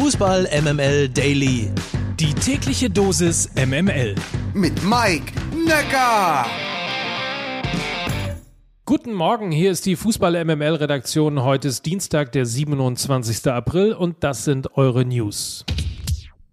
Fußball MML Daily. Die tägliche Dosis MML. Mit Mike Necker. Guten Morgen, hier ist die Fußball MML Redaktion. Heute ist Dienstag, der 27. April und das sind eure News.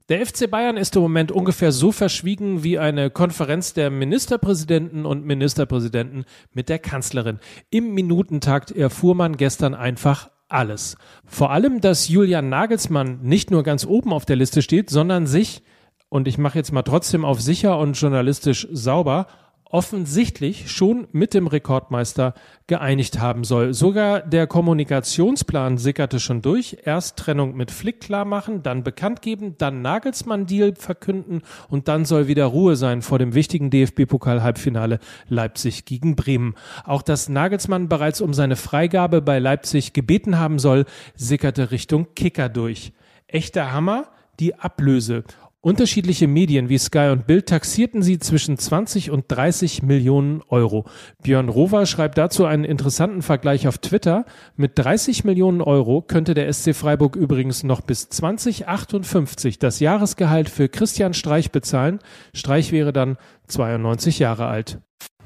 Der FC Bayern ist im Moment ungefähr so verschwiegen wie eine Konferenz der Ministerpräsidenten und Ministerpräsidenten mit der Kanzlerin. Im Minutentakt erfuhr man gestern einfach alles. Vor allem, dass Julian Nagelsmann nicht nur ganz oben auf der Liste steht, sondern sich, und ich mache jetzt mal trotzdem auf sicher und journalistisch sauber, offensichtlich schon mit dem Rekordmeister geeinigt haben soll. Sogar der Kommunikationsplan sickerte schon durch. Erst Trennung mit Flick klar machen, dann bekannt geben, dann Nagelsmann-Deal verkünden und dann soll wieder Ruhe sein vor dem wichtigen DFB-Pokal-Halbfinale Leipzig gegen Bremen. Auch dass Nagelsmann bereits um seine Freigabe bei Leipzig gebeten haben soll, sickerte Richtung Kicker durch. Echter Hammer, die Ablöse. Unterschiedliche Medien wie Sky und Bild taxierten sie zwischen 20 und 30 Millionen Euro. Björn Rover schreibt dazu einen interessanten Vergleich auf Twitter. Mit 30 Millionen Euro könnte der SC Freiburg übrigens noch bis 2058 das Jahresgehalt für Christian Streich bezahlen. Streich wäre dann 92 Jahre alt.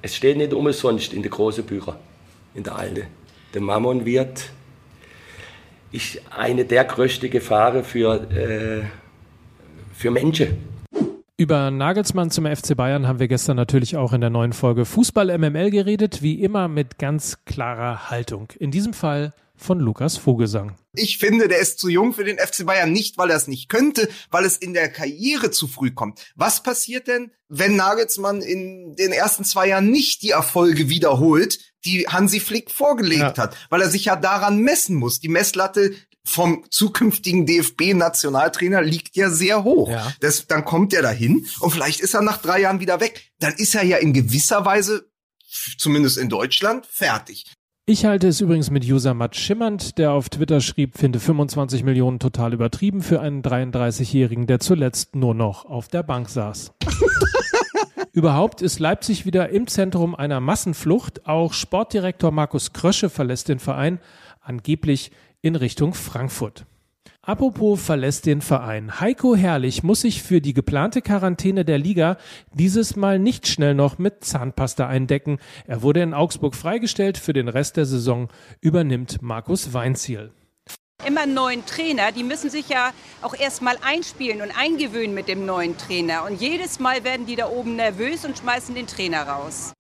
Es steht nicht umsonst in der großen Bücher, in der alte. Der Mammon wird ist eine der größten Gefahren für äh, für Menschen. Über Nagelsmann zum FC Bayern haben wir gestern natürlich auch in der neuen Folge Fußball MML geredet, wie immer mit ganz klarer Haltung. In diesem Fall von Lukas Vogelsang. Ich finde, der ist zu jung für den FC Bayern, nicht weil er es nicht könnte, weil es in der Karriere zu früh kommt. Was passiert denn, wenn Nagelsmann in den ersten zwei Jahren nicht die Erfolge wiederholt, die Hansi Flick vorgelegt ja. hat, weil er sich ja daran messen muss. Die Messlatte vom zukünftigen DFB-Nationaltrainer liegt ja sehr hoch. Ja. Das, dann kommt er dahin und vielleicht ist er nach drei Jahren wieder weg. Dann ist er ja in gewisser Weise, zumindest in Deutschland, fertig. Ich halte es übrigens mit User Matt Schimmernd, der auf Twitter schrieb, finde 25 Millionen total übertrieben für einen 33-Jährigen, der zuletzt nur noch auf der Bank saß. Überhaupt ist Leipzig wieder im Zentrum einer Massenflucht. Auch Sportdirektor Markus Krösche verlässt den Verein. Angeblich in Richtung Frankfurt. Apropos verlässt den Verein. Heiko Herrlich muss sich für die geplante Quarantäne der Liga dieses Mal nicht schnell noch mit Zahnpasta eindecken. Er wurde in Augsburg freigestellt. Für den Rest der Saison übernimmt Markus Weinziel. Immer neuen Trainer, die müssen sich ja auch erstmal einspielen und eingewöhnen mit dem neuen Trainer. Und jedes Mal werden die da oben nervös und schmeißen den Trainer raus.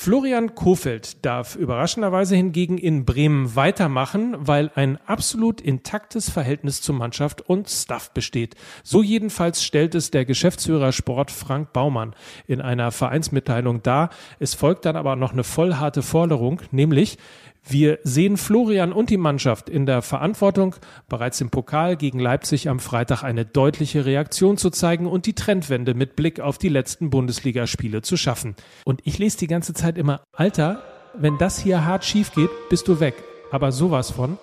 Florian Kofeld darf überraschenderweise hingegen in Bremen weitermachen, weil ein absolut intaktes Verhältnis zur Mannschaft und Staff besteht. So jedenfalls stellt es der Geschäftsführer Sport Frank Baumann in einer Vereinsmitteilung dar. Es folgt dann aber noch eine vollharte Forderung, nämlich wir sehen Florian und die Mannschaft in der Verantwortung, bereits im Pokal gegen Leipzig am Freitag eine deutliche Reaktion zu zeigen und die Trendwende mit Blick auf die letzten Bundesligaspiele zu schaffen. Und ich lese die ganze Zeit immer, Alter, wenn das hier hart schief geht, bist du weg. Aber sowas von.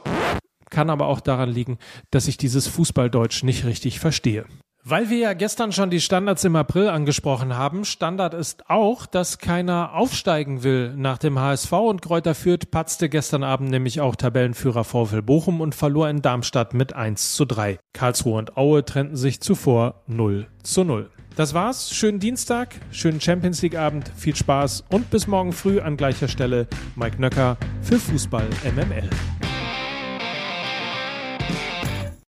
Kann aber auch daran liegen, dass ich dieses Fußballdeutsch nicht richtig verstehe. Weil wir ja gestern schon die Standards im April angesprochen haben, Standard ist auch, dass keiner aufsteigen will. Nach dem HSV und Kräuter Fürth patzte gestern Abend nämlich auch Tabellenführer VfL Bochum und verlor in Darmstadt mit 1 zu 3. Karlsruhe und Aue trennten sich zuvor 0 zu 0. Das war's. Schönen Dienstag, schönen Champions League Abend, viel Spaß und bis morgen früh an gleicher Stelle Mike Nöcker für Fußball MML.